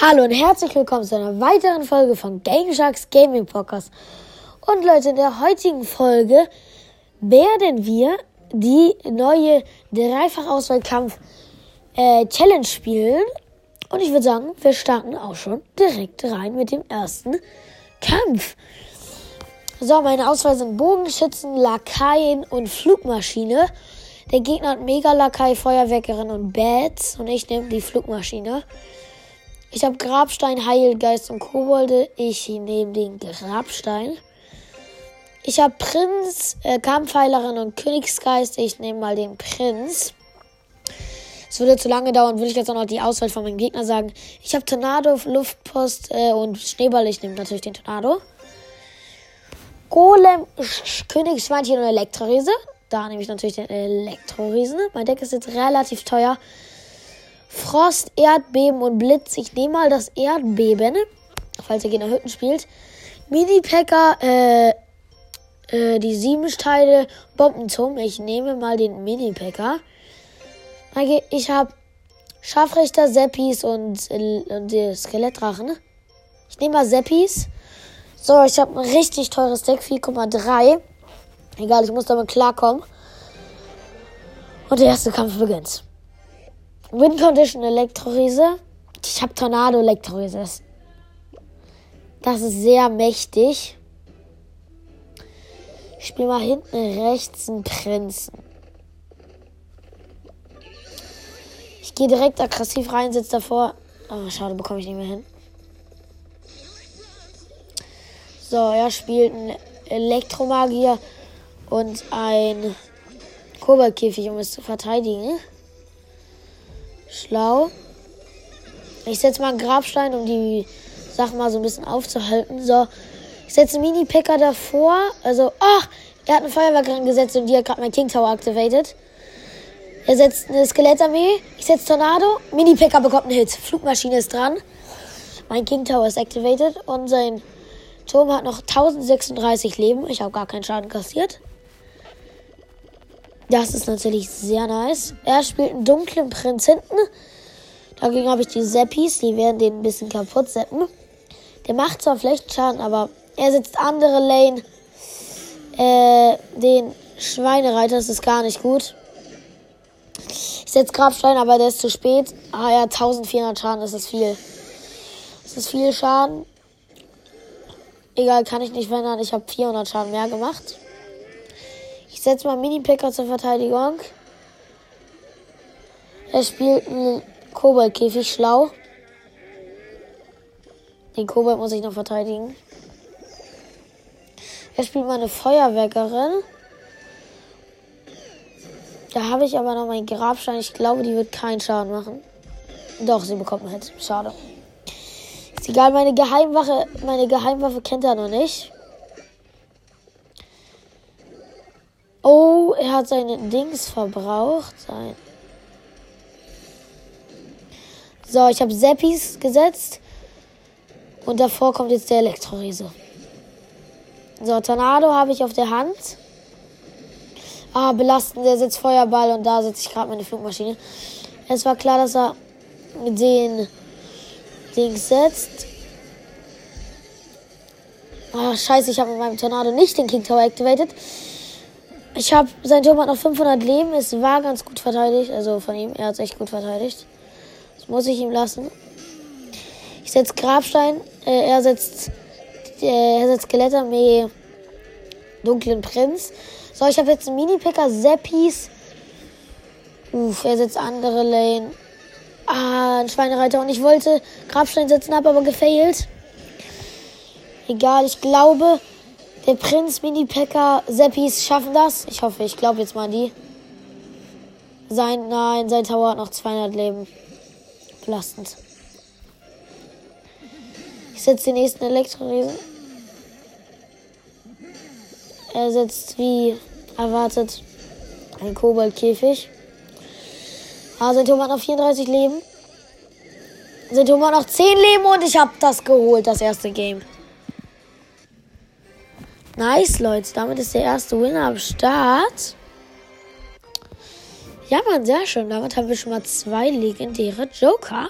Hallo und herzlich willkommen zu einer weiteren Folge von Game Sharks Gaming Podcast. Und Leute, in der heutigen Folge werden wir die neue Dreifachauswahlkampf äh, Challenge spielen. Und ich würde sagen, wir starten auch schon direkt rein mit dem ersten Kampf. So, meine Auswahl sind Bogenschützen, Lakaien und Flugmaschine. Der Gegner hat Mega-Lakai, Feuerwerkerin und Bats. Und ich nehme die Flugmaschine. Ich habe Grabstein, Heilgeist und Kobolde. Ich nehme den Grabstein. Ich habe Prinz, äh, Kampfheilerin und Königsgeist. Ich nehme mal den Prinz. Es würde zu lange dauern, würde ich jetzt auch noch die Auswahl von meinem Gegner sagen. Ich habe Tornado, Luftpost äh, und Schneeball. Ich nehme natürlich den Tornado. Golem, Königsschweinchen und Elektroriese. Da nehme ich natürlich den Elektroriesen. Mein Deck ist jetzt relativ teuer. Frost, Erdbeben und Blitz. Ich nehme mal das Erdbeben, falls ihr Gegner Hütten spielt. Mini-Packer, äh, äh, die Siebensteine, Bombenturm. Ich nehme mal den Mini-Packer. Ich habe Scharfrichter, Seppis und, äh, und die Skelettdrachen. Ich nehme mal Seppis. So, ich habe ein richtig teures Deck, 4,3. Egal, ich muss damit klarkommen. Und der erste Kampf beginnt. Wind Condition Elektroriese. Ich habe Tornado Elektroriese. Das ist sehr mächtig. Ich spiele mal hinten rechts einen Prinzen. Ich gehe direkt aggressiv rein, sitze davor. Oh, schade, bekomme ich nicht mehr hin. So, er spielt einen Elektromagier und ein Kobaltkäfig, um es zu verteidigen. Schlau. Ich setze mal einen Grabstein, um die Sachen mal so ein bisschen aufzuhalten. So, ich setze einen Mini-Packer davor. Also, ach, er hat eine Feuerwerk gesetzt und die hat gerade mein King Tower activated. Er setzt eine Skelettarmee. Ich setze Tornado. Mini-Packer bekommt einen Hit. Flugmaschine ist dran. Mein King Tower ist activated und sein Turm hat noch 1036 Leben. Ich habe gar keinen Schaden kassiert. Das ist natürlich sehr nice. Er spielt einen dunklen Prinz hinten. Dagegen habe ich die Seppis, die werden den ein bisschen kaputt seppen. Der macht zwar Flechtschaden, aber er setzt andere Lane. Äh, den Schweinereiter, das ist gar nicht gut. Ich setze Grabstein, aber der ist zu spät. Ah ja, 1400 Schaden, das ist viel. Das ist viel Schaden. Egal, kann ich nicht verändern. Ich habe 400 Schaden mehr gemacht. Ich setze mal Mini-Picker zur Verteidigung. Er spielt einen Koboldkäfig schlau. Den Kobold muss ich noch verteidigen. Er spielt mal eine Feuerwerkerin. Da habe ich aber noch meinen Grabstein. Ich glaube, die wird keinen Schaden machen. Doch, sie bekommt einen Hit. Schade. Ist egal, meine Geheimwaffe, meine Geheimwaffe kennt er noch nicht. Oh, er hat seine Dings verbraucht. Sein. So, ich habe Seppis gesetzt. Und davor kommt jetzt der Elektroriese. So, Tornado habe ich auf der Hand. Ah, belastend, der sitzt Feuerball und da sitze ich gerade meine Flugmaschine. Es war klar, dass er den Dings setzt. Ah, scheiße, ich habe mit meinem Tornado nicht den King Tower activated. Ich habe, sein Turm hat noch 500 Leben. Es war ganz gut verteidigt. Also von ihm, er hat es echt gut verteidigt. Das muss ich ihm lassen. Ich setze Grabstein. Äh, er setzt, äh, er setzt Skelettarmee, dunklen Prinz. So, ich habe jetzt einen Mini-Picker, Seppis. Uff, er setzt andere Lane. Ah, ein Schweinereiter. Und ich wollte Grabstein setzen, habe aber gefailt. Egal, ich glaube, der Prinz, Mini-Packer, Seppis schaffen das. Ich hoffe, ich glaube jetzt mal die. Sein, nein, sein Tower hat noch 200 Leben. Belastend. Ich setze den nächsten Elektroriesen. Er setzt wie erwartet ein Koboldkäfig. Ah, sein Turm hat noch 34 Leben. Sein Turm hat noch 10 Leben und ich habe das geholt, das erste Game. Nice, Leute. Damit ist der erste Winner am Start. Ja, man, sehr schön. Damit haben wir schon mal zwei legendäre Joker.